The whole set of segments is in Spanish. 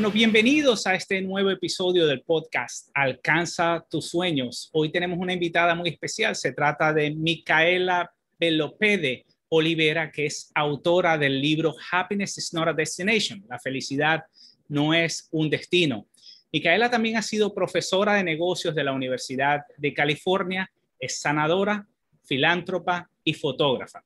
Bueno, bienvenidos a este nuevo episodio del podcast Alcanza tus sueños. Hoy tenemos una invitada muy especial. Se trata de Micaela Belopede Olivera, que es autora del libro Happiness is not a destination. La felicidad no es un destino. Micaela también ha sido profesora de negocios de la Universidad de California, es sanadora, filántropa y fotógrafa.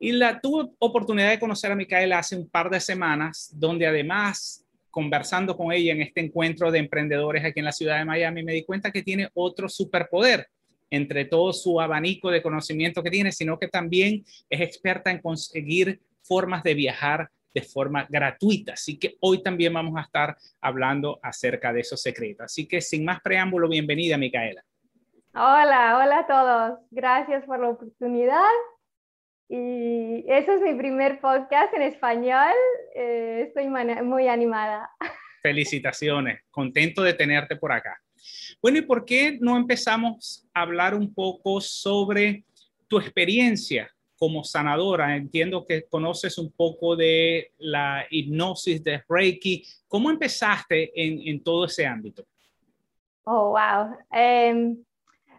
Y la tuve oportunidad de conocer a Micaela hace un par de semanas, donde además conversando con ella en este encuentro de emprendedores aquí en la ciudad de Miami, me di cuenta que tiene otro superpoder entre todo su abanico de conocimiento que tiene, sino que también es experta en conseguir formas de viajar de forma gratuita. Así que hoy también vamos a estar hablando acerca de esos secretos. Así que sin más preámbulo, bienvenida, Micaela. Hola, hola a todos. Gracias por la oportunidad y ese es mi primer podcast en español. Eh, estoy muy animada. Felicitaciones, contento de tenerte por acá. Bueno, ¿y por qué no empezamos a hablar un poco sobre tu experiencia como sanadora? Entiendo que conoces un poco de la hipnosis de Reiki. ¿Cómo empezaste en, en todo ese ámbito? Oh, wow. Um,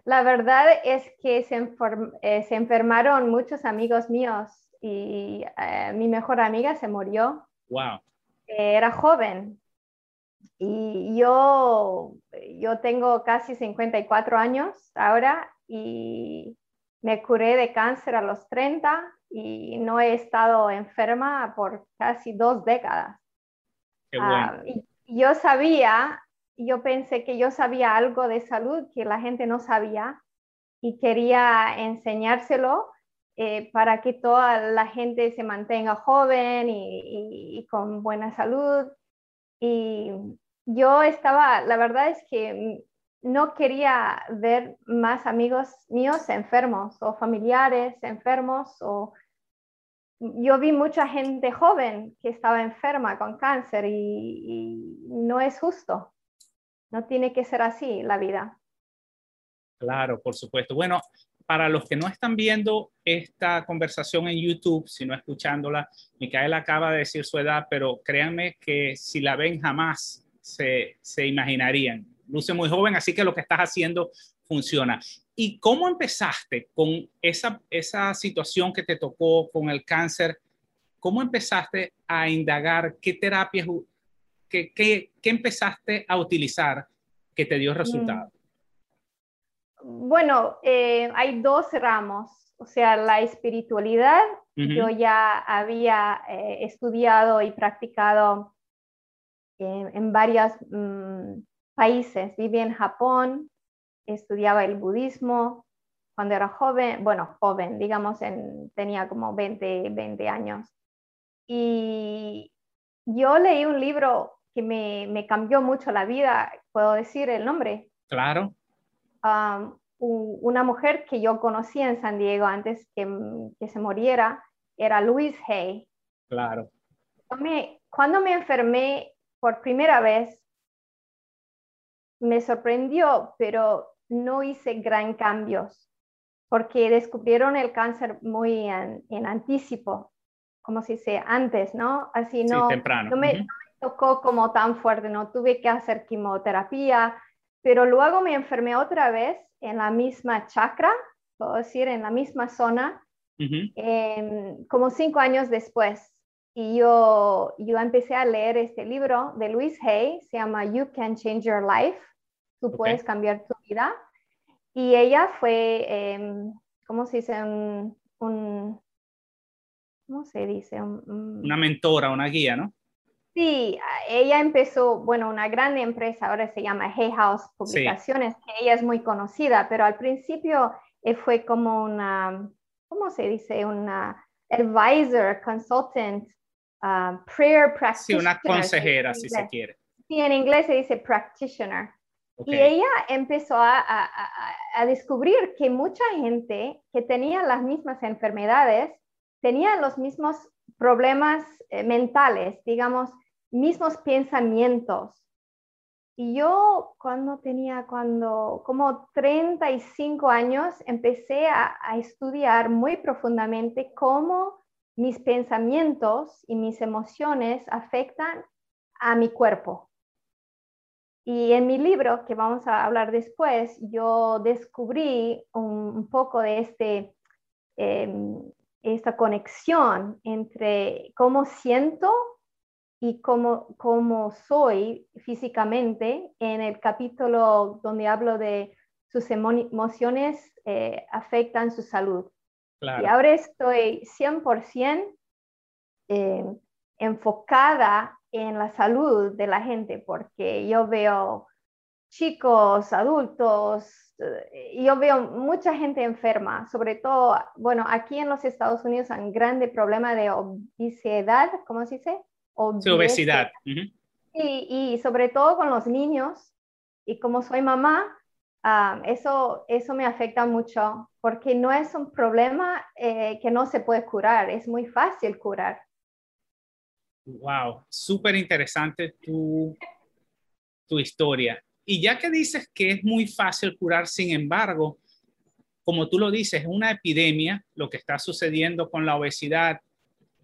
la verdad es que eh, se, enfermaron muchos amigos míos y eh, mi mejor amiga se murió. Wow. Era joven. Y yo, yo tengo casi 54 años ahora y me curé de cáncer a los 30 y no he estado enferma por casi dos décadas. Qué bueno. Ah, y yo sabía yo pensé que yo sabía algo de salud que la gente no sabía y quería enseñárselo eh, para que toda la gente se mantenga joven y, con buena salud. Y yo estaba, la verdad es que no quería ver más amigos míos enfermos o familiares enfermos o yo vi mucha gente joven que estaba enferma con cáncer y no es justo. No tiene que ser así la vida. Claro, por supuesto. Bueno, para los que no están viendo esta conversación en YouTube, sino escuchándola, Micaela acaba de decir su edad, pero créanme que si la ven jamás se, se imaginarían. Luce muy joven, así que lo que estás haciendo funciona. ¿Y cómo empezaste con esa, esa situación que te tocó con el cáncer? ¿Cómo empezaste a indagar qué terapias ¿qué, qué, empezaste a utilizar que te dio resultado? Bueno, eh, hay dos ramos, o sea, la espiritualidad, yo ya había eh, estudiado y practicado en varios mm, países, viví en Japón, estudiaba el budismo cuando era joven, bueno, joven, digamos, en, tenía como 20, 20 años. Y yo leí un libro que me, cambió mucho la vida, ¿puedo decir el nombre? Claro. una mujer que yo conocí en San Diego antes que, que se muriera era Louise Hay. Claro. cuando me enfermé por primera vez, me sorprendió, pero no hice gran cambios, porque descubrieron el cáncer muy en, en anticipo, como si se antes, ¿no? Así no, temprano. no me, tocó como tan fuerte, no tuve que hacer quimioterapia, pero luego me enfermé otra vez en la misma chakra, puedo decir, en la misma zona, como cinco años después. Y yo, yo empecé a leer este libro de Louise Hay, se llama You Can Change Your Life, tú puedes cambiar tu vida. Y ella fue, em, ¿cómo se dice? Un, ¿Cómo se dice? una mentora, una guía, ¿no? Sí, ella empezó, bueno, una gran empresa, ahora se llama Hay House Publicaciones, que ella es muy conocida, pero al principio eh, fue como una, ¿cómo se dice? Una advisor, consultant, uh, prayer practitioner. Sí, una consejera, si se quiere. Sí, en inglés se dice practitioner. Y ella empezó a, a, descubrir que mucha gente que tenía las mismas enfermedades tenía los mismos problemas eh, mentales, digamos, mismos pensamientos. Y yo cuando tenía, cuando como 35 años, empecé a, estudiar muy profundamente cómo mis pensamientos y mis emociones afectan a mi cuerpo. Y en mi libro, que vamos a hablar después, yo descubrí un, poco de este, em, esta conexión entre cómo siento y cómo, cómo soy físicamente en el capítulo donde hablo de sus emociones eh, afectan su salud. Y ahora estoy 100% eh, enfocada en la salud de la gente, porque yo veo chicos, adultos, eh, yo veo mucha gente enferma, sobre todo, bueno, aquí en los Estados Unidos hay un grande problema de obesidad, ¿cómo se dice? Obesidad. y, sobre todo con los niños, y como soy mamá, ah, eso, eso me afecta mucho, porque no es un problema eh, que no se puede curar, es muy fácil curar. Wow, súper interesante tu, tu historia. Y ya que dices que es muy fácil curar, sin embargo, como tú lo dices, es una epidemia lo que está sucediendo con la obesidad.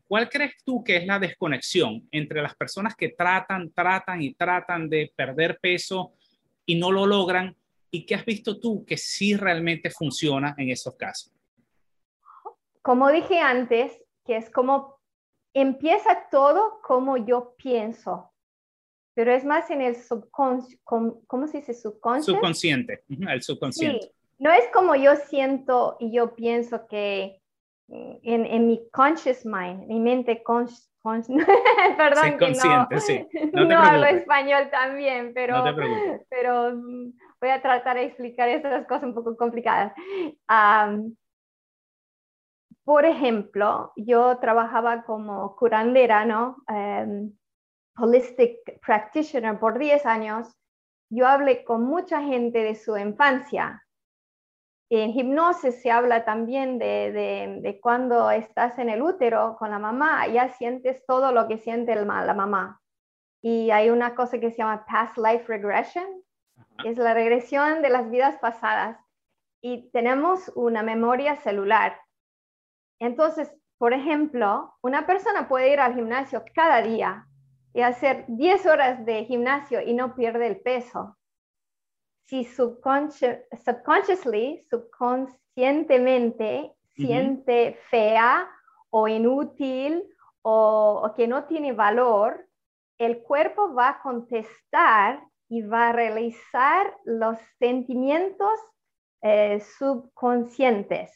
¿Cuál crees tú que es la desconexión entre las personas que tratan, tratan y tratan de perder peso y no lo logran? ¿Y qué has visto tú que sí realmente funciona en esos casos? Como dije antes, que es como empieza todo como yo pienso, pero es más en el subconsciente, ¿cómo se dice? Subconsciente, el subconsciente. no es como yo siento y yo pienso que en, en mi conscious mind, mi mente consciente, perdón, que no, sí. no, no hablo español también, pero, pero mm, voy a tratar de explicar estas cosas un poco complicadas. Por ejemplo, yo trabajaba como curandera, ¿no? Em, holistic practitioner por 10 años. Yo hablé con mucha gente de su infancia. En hipnosis se habla también de, de, cuando estás en el útero con la mamá, ya sientes todo lo que siente el, la mamá. Y hay una cosa que se llama past life regression, es la regresión de las vidas pasadas. Y tenemos una memoria celular entonces, por ejemplo, una persona puede ir al gimnasio cada día y hacer 10 horas de gimnasio y no pierde el peso. Si subconsciously, subconscientemente, siente fea o inútil o, que no tiene valor, el cuerpo va a contestar y va a realizar los sentimientos eh, subconscientes.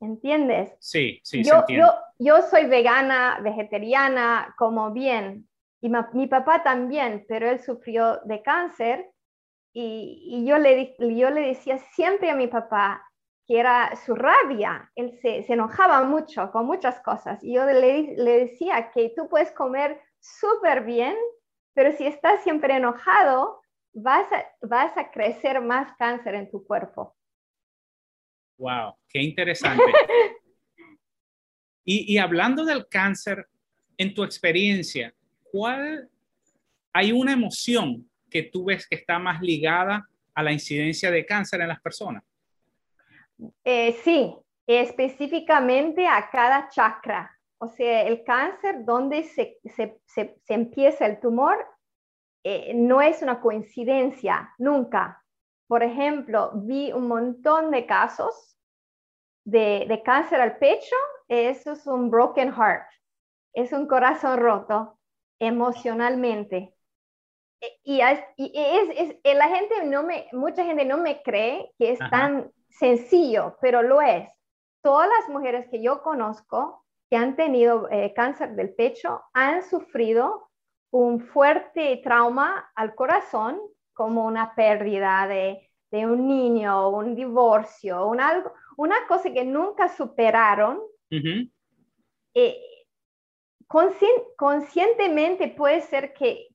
¿Entiendes? Sí, sí, yo, yo, yo, soy vegana, vegetariana, como bien, y mi papá también, pero él sufrió de cáncer y, y, yo, le, yo le decía siempre a mi papá que era su rabia, él se, se enojaba mucho con muchas cosas y yo le, le decía que tú puedes comer súper bien, pero si estás siempre enojado, vas a, vas a crecer más cáncer en tu cuerpo. Wow, qué interesante. y, hablando del cáncer, en tu experiencia, ¿cuál hay una emoción que tú ves que está más ligada a la incidencia de cáncer en las personas? Eh, sí, específicamente a cada chakra. O sea, el cáncer, donde se, empieza el tumor, eh, no es una coincidencia, nunca. Por ejemplo, vi un montón de casos de, cáncer al pecho, eso es un broken heart, es un corazón roto emocionalmente. Y, es, eh, la gente no me, mucha gente no me cree que es tan sencillo, pero lo es. Todas las mujeres que yo conozco que han tenido eh, cáncer del pecho han sufrido un fuerte trauma al corazón, como una pérdida de, de un niño, un divorcio, un algo, una cosa que nunca superaron, eh, conscientemente puede ser que,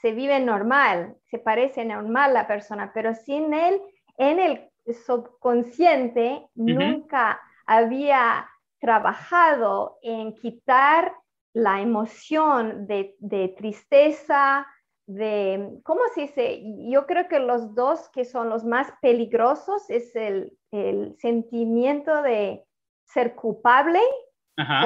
se vive normal, se parece normal la persona, pero sin él, en el subconsciente, nunca había trabajado en quitar la emoción de, tristeza, de, ¿cómo se dice? Yo creo que los dos que son los más peligrosos es el, el sentimiento de ser culpable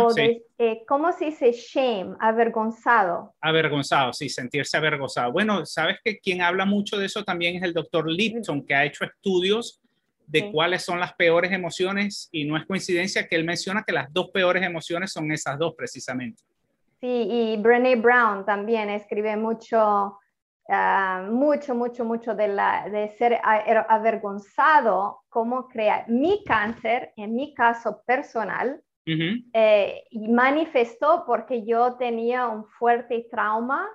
o de, eh, ¿cómo se dice shame? Avergonzado. Avergonzado, sí, sentirse avergonzado. Bueno, sabes que quien habla mucho de eso también es el doctor Lipton, que ha hecho estudios de cuáles son las peores emociones y no es coincidencia que él menciona que las dos peores emociones son esas dos precisamente. Sí, y Brené Brown también escribe mucho, ah, mucho, mucho, mucho de, la, de ser avergonzado, cómo crear mi cáncer, en mi caso personal, eh, y manifestó porque yo tenía un fuerte trauma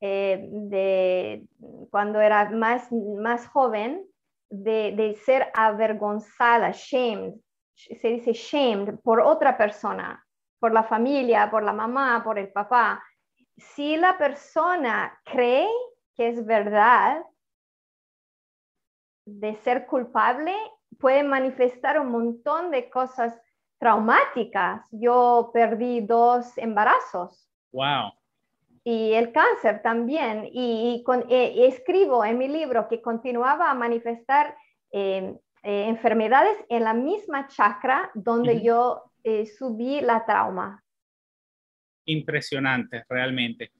eh, de cuando era más, más joven, de, de, ser avergonzada, shamed, se dice shamed por otra persona, por la familia, por la mamá, por el papá. Si la persona cree que es verdad de ser culpable, puede manifestar un montón de cosas traumáticas. Yo perdí dos embarazos. Wow. Y el cáncer también. Y, eh, escribo en mi libro que continuaba a manifestar em, eh, enfermedades en la misma chakra donde yo eh, subí la trauma. Impresionante, realmente.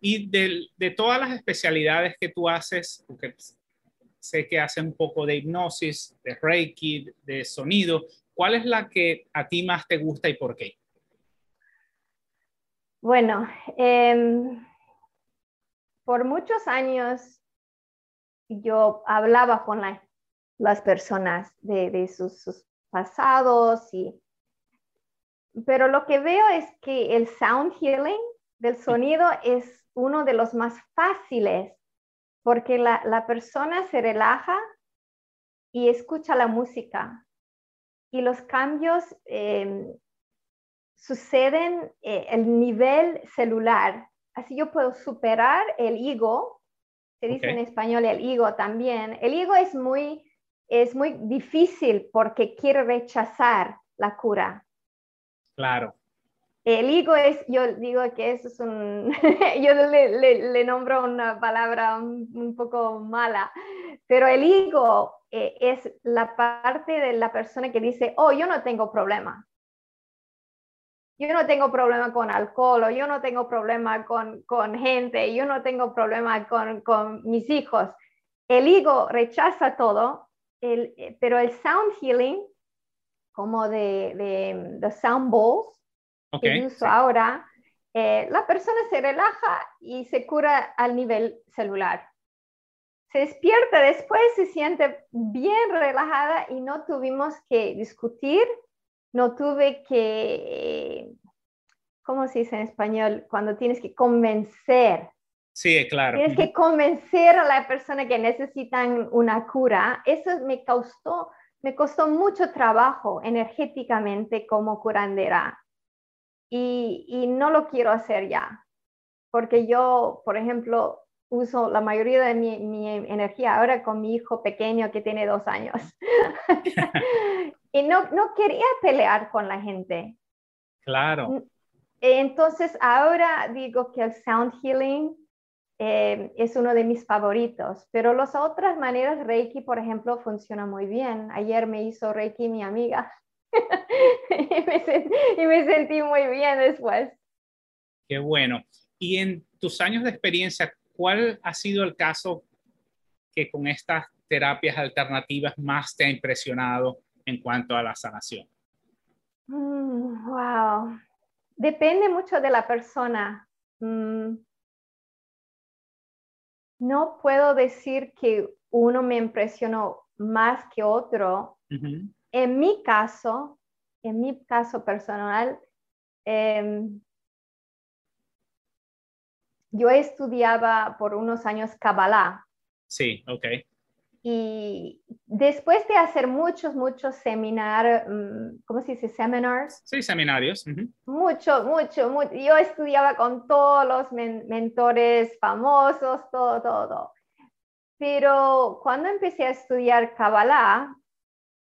Y de, de, todas las especialidades que tú haces, porque sé que haces un poco de hipnosis, de reiki, de sonido, ¿Cuál es la que a ti más te gusta y por qué? Bueno, em, por muchos años yo hablaba con las personas de, sus, pasados, y, pero lo que veo es que el sound healing del sonido es uno de los más fáciles porque la, la persona se relaja y escucha la música y los cambios em, suceden eh, el nivel celular. Así yo puedo superar el ego, se dice en español el ego también. El ego es muy, es muy difícil porque quiere rechazar la cura. Claro. El ego es, yo digo que eso es un, yo le, nombro una palabra un, poco mala, pero el ego eh, es la parte de la persona que dice, oh, yo no tengo problema. Yo no tengo problema con alcohol, o yo no tengo problema con, con gente, yo no tengo problema con, con mis hijos. El ego rechaza todo, el, eh, pero el sound healing, como de, de, de sound bowls, uso ahora, eh, la persona se relaja y se cura al nivel celular. Se despierta después, se siente bien relajada y no tuvimos que discutir, no tuve que, ¿cómo se dice en español? Cuando tienes que convencer. Sí, claro. Tienes que convencer a la persona que necesitan una cura. Eso me costó, me costó mucho trabajo energéticamente como curandera y, no lo quiero hacer ya, porque yo, por ejemplo, uso la mayoría de mi, energía ahora con mi hijo pequeño que tiene dos años. y no, no quería pelear con la gente. Claro. Entonces ahora digo que el sound healing eh, es uno de mis favoritos, pero las otras maneras, Reiki, por ejemplo, funciona muy bien. Ayer me hizo Reiki mi amiga y, me sentí, muy bien después. Qué bueno. Y en tus años de experiencia, ¿cuál ha sido el caso que con estas terapias alternativas más te ha impresionado en cuanto a la sanación? Mm, wow. Depende mucho de la persona. Mm. No puedo decir que uno me impresionó más que otro. En mi caso, en mi caso personal, em, yo estudiaba por unos años Kabbalah. Sí, ok. y después de hacer muchos, muchos seminarios, mm, ¿cómo se dice? Seminars. Sí, seminarios. Mucho, mucho, mucho. Yo estudiaba con todos los mentores famosos, todo, todo. Pero cuando empecé a estudiar Kabbalah,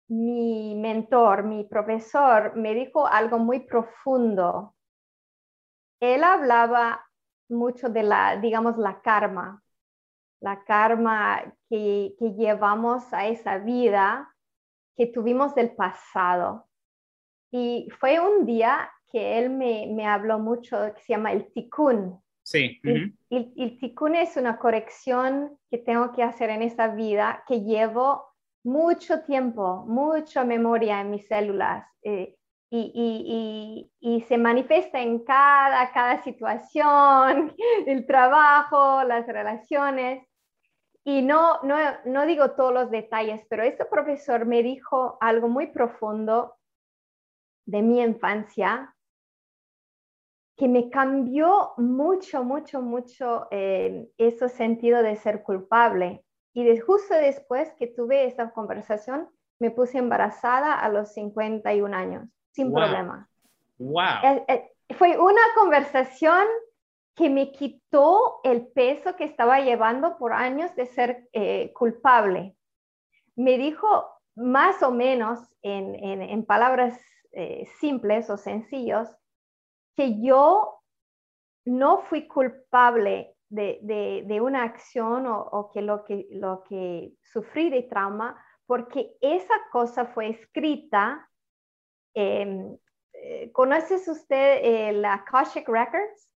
mi mentor, mi profesor, me dijo algo muy profundo. Él hablaba mucho de la, digamos, la karma, la karma que, llevamos a esa vida que tuvimos del pasado. Y fue un día que él me, habló mucho, que se llama el tikkun. Sí. el, el, tikkun es una corrección que tengo que hacer en esta vida que llevo mucho tiempo, mucha memoria en mis células. Eh, y, se manifiesta en cada, cada situación, el trabajo, las relaciones. Y no, no, no digo todos los detalles, pero este profesor me dijo algo muy profundo de mi infancia que me cambió mucho, mucho, mucho eh, ese sentido de ser culpable. Y justo después que tuve esta conversación, me puse embarazada a los 51 años, sin problema. Wow. Eh, eh, fue una conversación que me quitó el peso que estaba llevando por años de ser eh, culpable. Me dijo más o menos en, palabras eh, simples o sencillos que yo no fui culpable de, una acción o, que, lo que lo que sufrí de trauma porque esa cosa fue escrita. Eh, ¿Conoces usted la Akashic Records?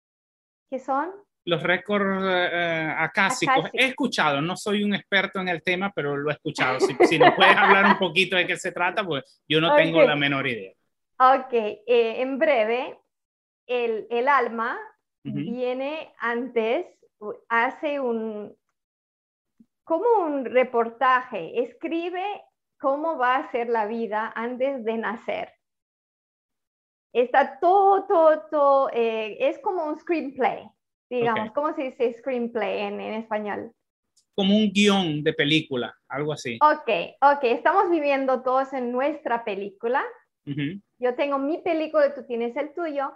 ¿Qué son? Los récords eh, acásicos. He escuchado, no soy un experto en el tema, pero lo he escuchado. Si, si nos puedes hablar un poquito de qué se trata, pues yo no tengo la menor idea. Ok, eh, en breve, el, el alma viene antes, hace un, como un reportaje, escribe cómo va a ser la vida antes de nacer está todo, todo, todo, eh, es como un screenplay, digamos, ¿cómo se dice screenplay en, en, español? Como un guion de película, algo así. Ok, ok, estamos viviendo todos en nuestra película. Yo tengo mi película, tú tienes el tuyo,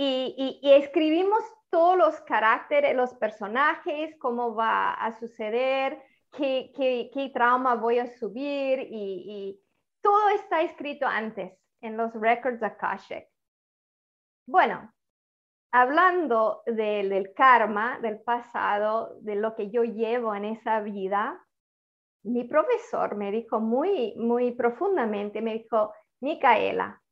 y, y, escribimos todos los caracteres, los personajes, cómo va a suceder, qué, qué, qué trauma voy a subir, y, y todo está escrito antes en los records Akashic. Bueno, hablando del karma, del pasado, de lo que yo llevo en esa vida, mi profesor me dijo muy, muy profundamente, me dijo, Micaela,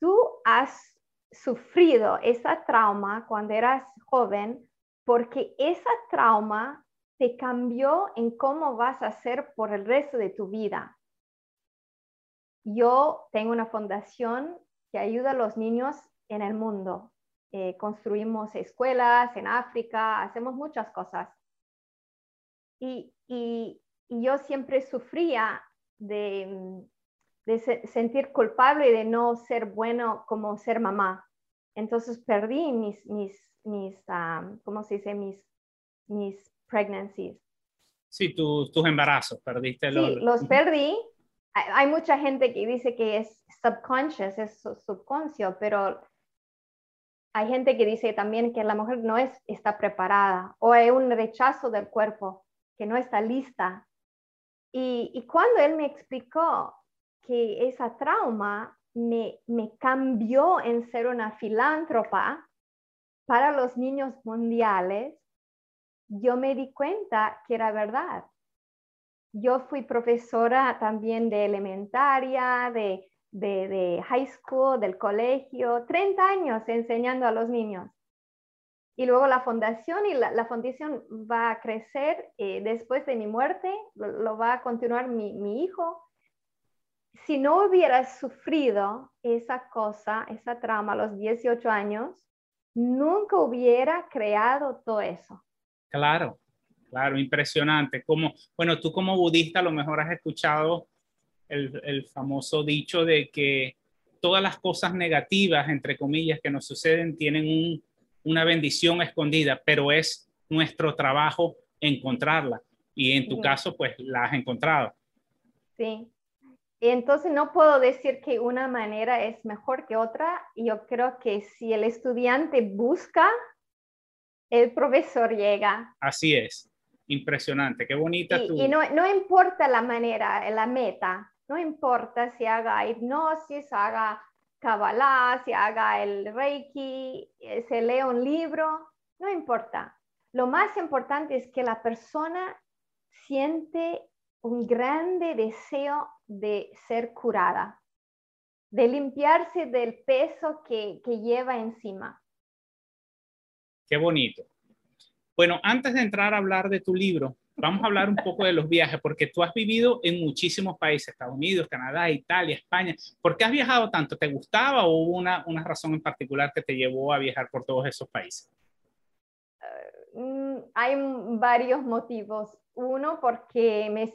tú has sufrido esa trauma cuando eras joven porque esa trauma te cambió en cómo vas a ser por el resto de tu vida. Yo tengo una fundación que ayuda a los niños en el mundo. Eh, construimos escuelas en África, hacemos muchas cosas. Y, yo siempre sufría de, sentir culpable y de no ser bueno como ser mamá. Entonces perdí mis, mis, mis ¿cómo se dice? Mis, mis pregnancies. Sí, tus embarazos, perdiste los... Sí, los perdí hay mucha gente que dice que es subconscious, es subconscio, pero hay gente que dice también que la mujer no es, está preparada o hay un rechazo del cuerpo, que no está lista. Y, y cuando él me explicó que esa trauma me, me cambió en ser una filántropa para los niños mundiales, yo me di cuenta que era verdad yo fui profesora también de elementaria, de, high school, del colegio, 30 años enseñando a los niños. Y luego la fundación y la, fundación va a crecer eh, después de mi muerte, lo, va a continuar mi, mi, hijo. Si no hubiera sufrido esa cosa, esa trama a los 18 años, nunca hubiera creado todo eso. Claro, Claro, impresionante. Como, bueno, tú como budista a lo mejor has escuchado el, famoso dicho de que todas las cosas negativas, entre comillas, que nos suceden tienen una bendición escondida, pero es nuestro trabajo encontrarla. y en tu caso, pues la has encontrado. Sí. Entonces no puedo decir que una manera es mejor que otra. Yo creo que si el estudiante busca, el profesor llega. Así es. Impresionante. Qué bonita y, Y no, no importa la manera, la meta. No importa si haga hipnosis, haga Kabbalah, si haga el Reiki, eh, se lee un libro, no importa. Lo más importante es que la persona siente un grande deseo de ser curada, de limpiarse del peso que, que lleva encima. Qué bonito. Bueno, antes de entrar a hablar de tu libro, vamos a hablar un poco de los viajes, porque tú has vivido en muchísimos países, Estados Unidos, Canadá, Italia, España. ¿Por qué has viajado tanto? ¿Te gustaba o hubo una, una razón en particular que te llevó a viajar por todos esos países? Uh, hay varios motivos. Uno, porque me,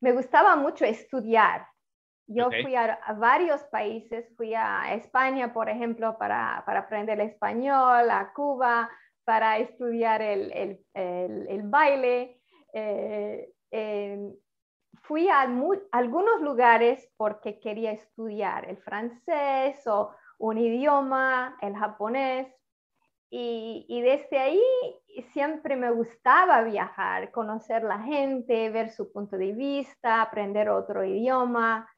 me gustaba mucho estudiar. Yo fui a, varios países, fui a España, por ejemplo, para, para aprender español, a Cuba, para estudiar el, el, el, baile. Eh, fui a algunos lugares porque quería estudiar el francés o un idioma, el japonés. Y, desde ahí siempre me gustaba viajar, conocer la gente, ver su punto de vista, aprender otro idioma.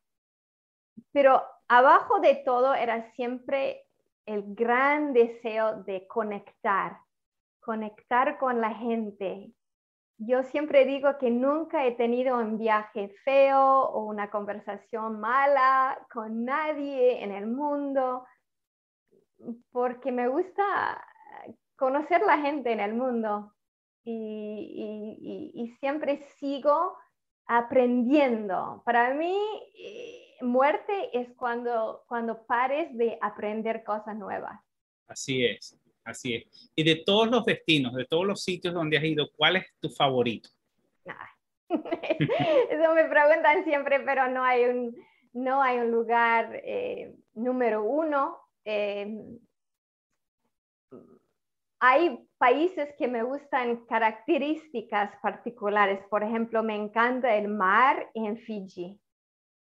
Pero abajo de todo era siempre el gran deseo de conectar, conectar con la gente. Yo siempre digo que nunca he tenido un viaje feo o una conversación mala con nadie en el mundo, porque me gusta conocer la gente en el mundo y, siempre sigo aprendiendo. Para mí, eh, muerte es cuando, cuando pares de aprender cosas nuevas. Así es. Así es. Y de todos los destinos, de todos los sitios donde has ido, ¿cuál es tu favorito? Eso me preguntan siempre, pero no hay un, no hay un lugar eh, número uno. Eh, hay países que me gustan características particulares. Por ejemplo, me encanta el mar en Fiji,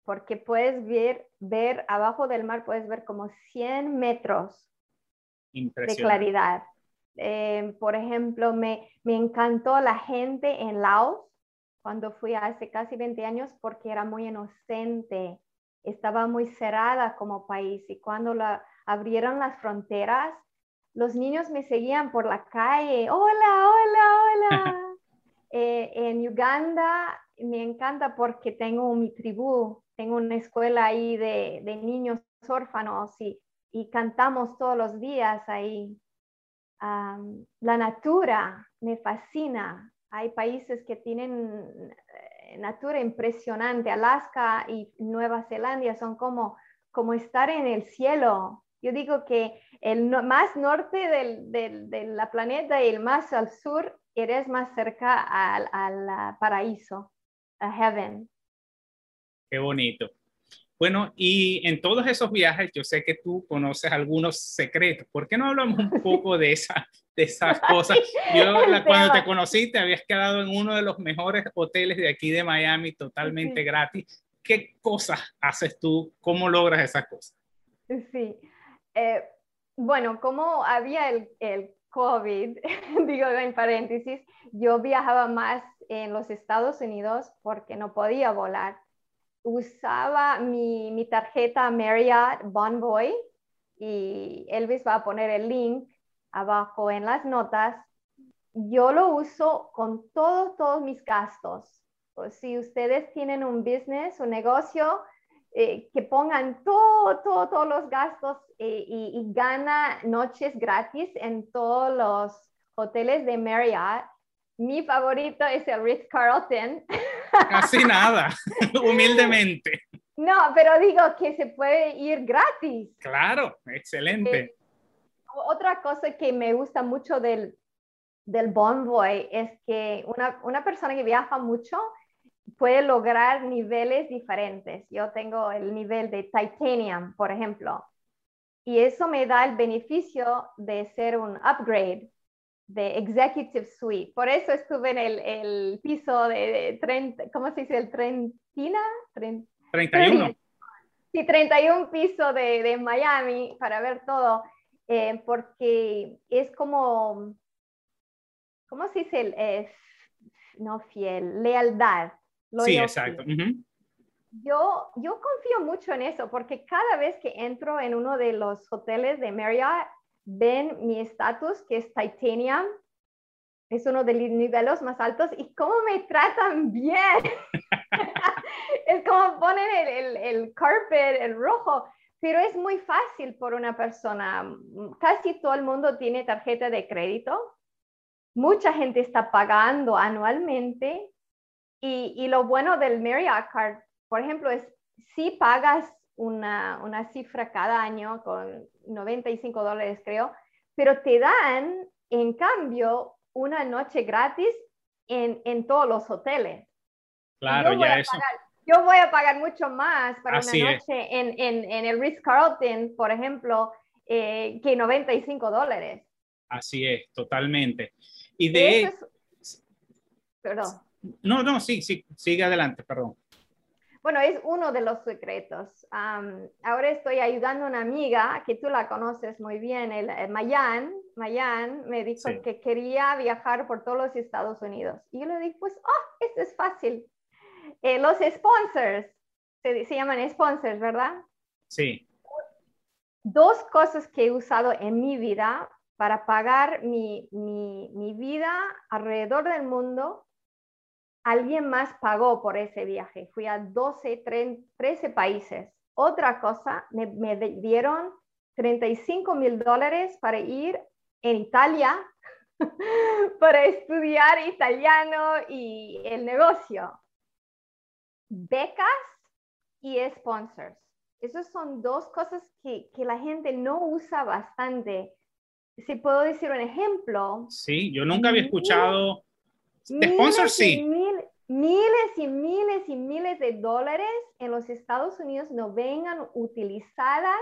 porque puedes ver, ver abajo del mar, puedes ver como 100 metros de claridad. Eh, por ejemplo, me, me encantó la gente en Laos cuando fui hace casi 20 años porque era muy inocente, estaba muy cerrada como país y cuando la, abrieron las fronteras, los niños me seguían por la calle, hola, hola, hola. Eh, en Uganda me encanta porque tengo mi tribu, tengo una escuela ahí de, de niños órfanos y y cantamos todos los días ahí. la natura me fascina. Hay países que tienen eh, natura impresionante. Alaska y Nueva Zelanda son como, como estar en el cielo. Yo digo que el más norte del, del, la planeta y el más al sur, eres más cerca al, al paraíso, a heaven. Qué bonito. Bueno, y en todos esos viajes yo sé que tú conoces algunos secretos. ¿Por qué no hablamos un poco de, esa, de esas cosas? Yo cuando te conocí te habías quedado en uno de los mejores hoteles de aquí de Miami totalmente gratis. ¿Qué cosas haces tú? ¿Cómo logras esas cosas? Sí. Eh, bueno, como había el, COVID, digo en paréntesis, yo viajaba más en los Estados Unidos porque no podía volar usaba mi, tarjeta Marriott Bonvoy y Elvis va a poner el link abajo en las notas. Yo lo uso con todos, todos mis gastos. si ustedes tienen un business, un negocio, eh, que pongan todo, todo, todos los gastos eh, y, y, gana noches gratis en todos los hoteles de Marriott mi favorito es el Ritz Carlton. Casi nada, humildemente. No, pero digo que se puede ir gratis. Claro, excelente. Eh, otra cosa que me gusta mucho del, del Bonvoy es que una, una persona que viaja mucho puede lograr niveles diferentes. Yo tengo el nivel de titanium, por ejemplo, y eso me da el beneficio de ser un upgrade de Executive Suite. Por eso estuve en el, el piso de, 30, ¿cómo se dice? ¿El Trentina? 31. Sí, 31 piso de, de Miami para ver todo, eh, porque es como, ¿cómo se dice? El, eh, no fiel, lealtad. Sí, exacto. Yo, yo confío mucho en eso porque cada vez que entro en uno de los hoteles de Marriott, ven mi estatus, que es Titanium, es uno de los niveles más altos, y cómo me tratan bien. es como ponen el, el, el carpet, el rojo, pero es muy fácil por una persona. Casi todo el mundo tiene tarjeta de crédito. Mucha gente está pagando anualmente. Y, y lo bueno del Marriott Card, por ejemplo, es si pagas una, una cifra cada año con 95 dólares, creo, pero te dan, en cambio, una noche gratis en, en todos los hoteles. Claro, ya eso. yo voy a pagar mucho más para una noche en, en, en, el Ritz Carlton, por ejemplo, eh, que 95 dólares. Así es, totalmente. Y de... Perdón. No, no, sí, sí, sigue adelante, perdón. Bueno, es uno de los secretos. ahora estoy ayudando a una amiga que tú la conoces muy bien, el, Mayan. Mayan me dijo que quería viajar por todos los Estados Unidos. Y yo le dije, pues, oh, esto es fácil. Eh, los sponsors, se, se llaman sponsors, ¿verdad? Sí. Dos cosas que he usado en mi vida para pagar mi, mi, mi vida alrededor del mundo alguien más pagó por ese viaje. Fui a 12, 13 países. Otra cosa, me, dieron 35 mil dólares para ir en Italia para estudiar italiano y el negocio. Becas y sponsors. Esas son dos cosas que, que la gente no usa bastante. Si puedo decir un ejemplo. Sí, yo nunca había escuchado miles sí. miles y miles y miles de dólares en los Estados Unidos no vengan utilizadas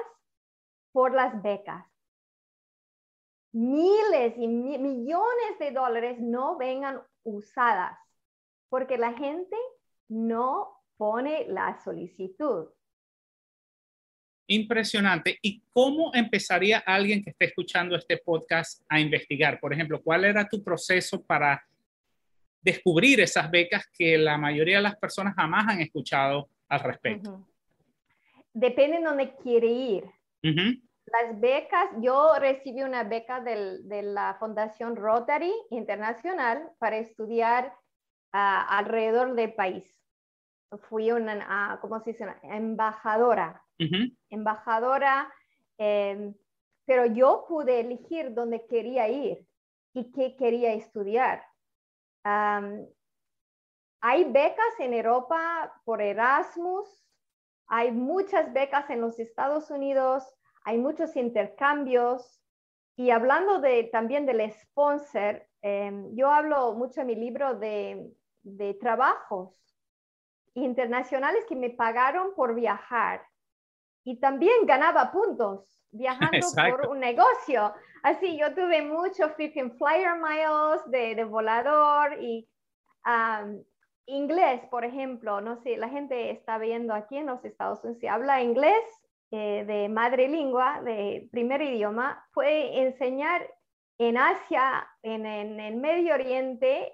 por las becas. Miles y millones de dólares no vengan usadas porque la gente no pone la solicitud. Impresionante. ¿Y cómo empezaría alguien que esté escuchando este podcast a investigar? Por ejemplo, ¿cuál era tu proceso para descubrir esas becas que la mayoría de las personas jamás han escuchado al respecto. Depende de dónde quiere ir. Las becas, yo recibí una beca de la Fundación Rotary Internacional para estudiar ah, alrededor del país. Fui una, uh, ¿cómo se dice? Embajadora. Embajadora, em, pero yo pude elegir dónde quería ir y qué quería estudiar hay becas en Europa por Erasmus, hay muchas becas en los Estados Unidos, hay muchos intercambios. Y hablando también del sponsor, em, yo hablo mucho en mi libro de trabajos internacionales que me pagaron por viajar y también ganaba puntos viajando por un negocio. Así, yo tuve mucho freaking flyer miles de, de volador y inglés, por ejemplo, no sé, la gente está viendo aquí en los Estados Unidos, si habla inglés eh, de madre lengua, de primer idioma, puede enseñar en Asia, en, en el Medio Oriente,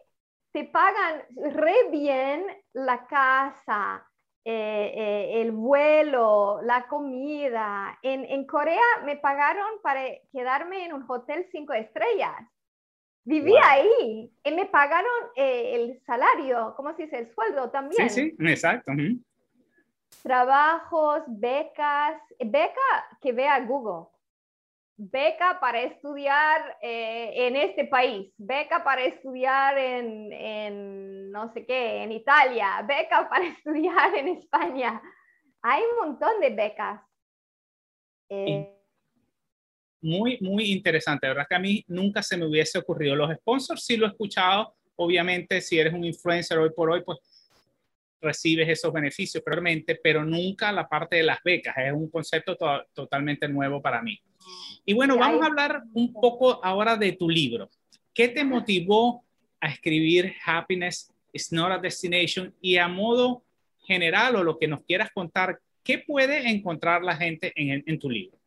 te pagan re bien la casa, eh, eh, el vuelo, la comida. En, en, Corea me pagaron para quedarme en un hotel cinco estrellas. Vivía ahí y me pagaron eh, el salario, ¿cómo se dice? El sueldo también. Sí, sí, exacto. Trabajos, becas, beca que vea Google beca para estudiar eh, en este país, beca para estudiar en, en, no sé qué, en Italia, beca para estudiar en España. Hay un montón de becas. Eh, muy, muy interesante. La verdad que a mí nunca se me hubiese ocurrido. Los sponsors sí lo he escuchado. Obviamente, si eres un influencer hoy por hoy, pues recibes esos beneficios, probablemente, pero nunca la parte de las becas. Es un concepto totalmente nuevo para mí. Y bueno, vamos a hablar un poco ahora de tu libro. ¿Qué te motivó a escribir Happiness is not a destination? Y a modo general o lo que nos quieras contar, ¿qué puede encontrar la gente en, tu libro?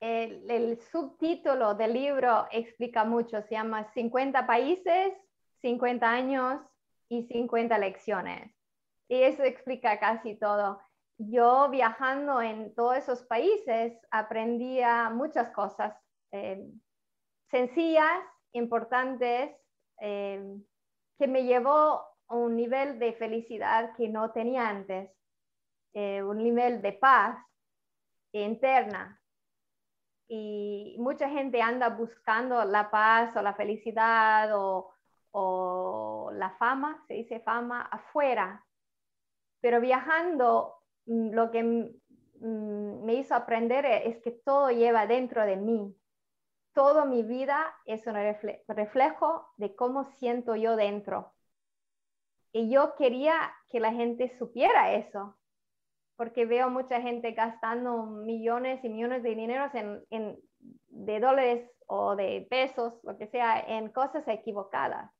El, el, subtítulo del libro explica mucho, se llama 50 países, 50 años y 50 lecciones. Y eso explica casi todo. Yo viajando en todos esos países aprendía muchas cosas eh, sencillas, importantes, eh, que me llevó a un nivel de felicidad que no tenía antes, eh, un nivel de paz interna. Y mucha gente anda buscando la paz o la felicidad o, o la fama, se dice fama, afuera. Pero viajando, lo que mm, me hizo aprender es que todo lleva dentro de mí. Toda mi vida es un reflejo de cómo siento yo dentro. Y yo quería que la gente supiera eso, porque veo mucha gente gastando millones y millones de dinero en, de dólares o de pesos, lo que sea, en cosas equivocadas.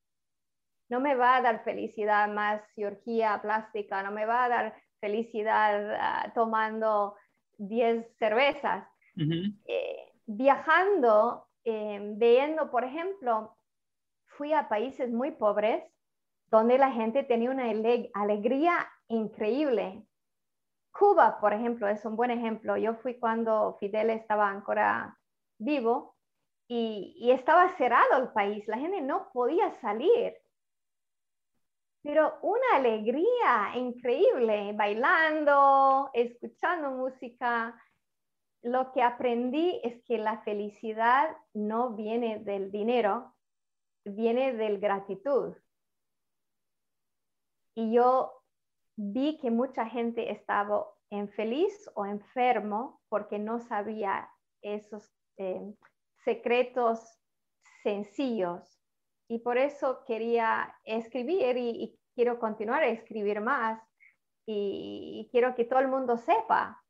No me va a dar felicidad más cirugía plástica, no me va a dar felicidad ah, tomando 10 cervezas. Eh, viajando, eh, viendo, por ejemplo, fui a países muy pobres donde la gente tenía una alegría increíble. Cuba, por ejemplo, es un buen ejemplo. Yo fui cuando Fidel estaba ancora vivo y, y estaba cerrado el país, la gente no podía salir. Pero una alegría increíble, bailando, escuchando música. Lo que aprendí es que la felicidad no viene del dinero, viene del gratitud. Y yo vi que mucha gente estaba infeliz o enfermo porque no sabía esos eh, secretos sencillos. Y por eso quería escribir y, quiero continuar a escribir más. y quiero que todo el mundo sepa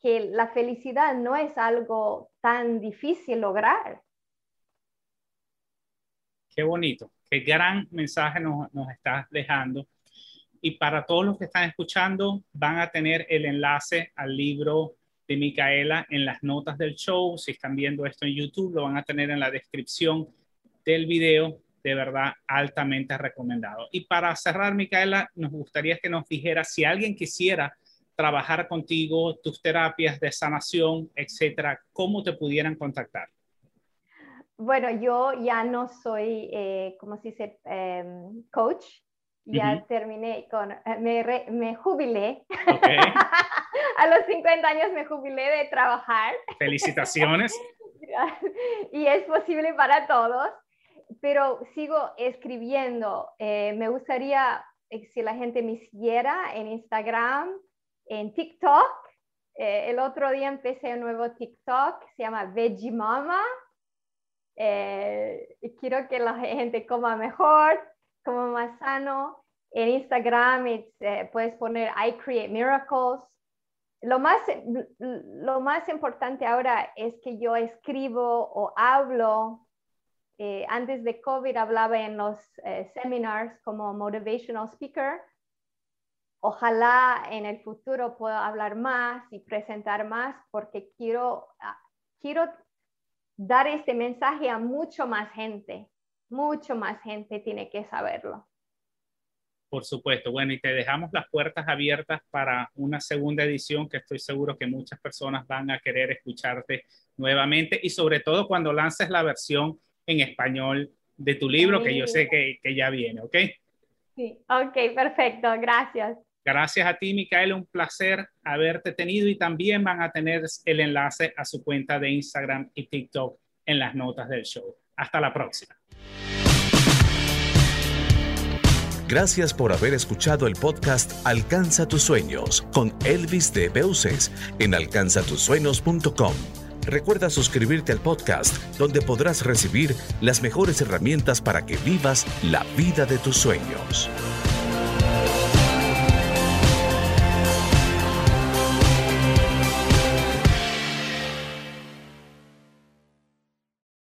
que la felicidad no es algo tan difícil lograr. Qué bonito, qué gran mensaje nos, nos estás dejando. Y para todos los que están escuchando, van a tener el enlace al libro de Micaela en las notas del show. Si están viendo esto en YouTube, lo van a tener en la descripción del video. De verdad, altamente recomendado. Y para cerrar, Micaela, nos gustaría que nos dijera si alguien quisiera trabajar contigo, tus terapias de sanación, etcétera, cómo te pudieran contactar. Bueno, yo ya no soy, eh, como se dice, em, coach, ya terminé con, eh, me, me jubilé. a los 50 años me jubilé de trabajar. Felicitaciones. y es posible para todos, pero sigo escribiendo. Eh, me gustaría eh, si la gente me siguiera en Instagram, en TikTok. el otro día empecé un nuevo TikTok, se llama Veggie Mama. quiero que la gente coma mejor, como más sano. En Instagram eh, puedes poner I Create Miracles. Lo más, lo más importante ahora es que yo escribo o hablo. Eh, antes de COVID hablaba en los eh, seminars como motivational speaker. Ojalá en el futuro pueda hablar más y presentar más porque quiero, ah, quiero dar este mensaje a mucho más gente mucho más gente tiene que saberlo. Por supuesto. Bueno, y te dejamos las puertas abiertas para una segunda edición que estoy seguro que muchas personas van a querer escucharte nuevamente y sobre todo cuando lances la versión en español de tu libro, que yo sé que, que ya viene, ¿ok? Sí, ok, perfecto. Gracias. Gracias a ti, Micaela. Un placer haberte tenido y también van a tener el enlace a su cuenta de Instagram y TikTok en las notas del show. Hasta la próxima. Gracias por haber escuchado el podcast Alcanza tus sueños con Elvis de Beuces en alcanzatusueños.com. Recuerda suscribirte al podcast donde podrás recibir las mejores herramientas para que vivas la vida de tus sueños.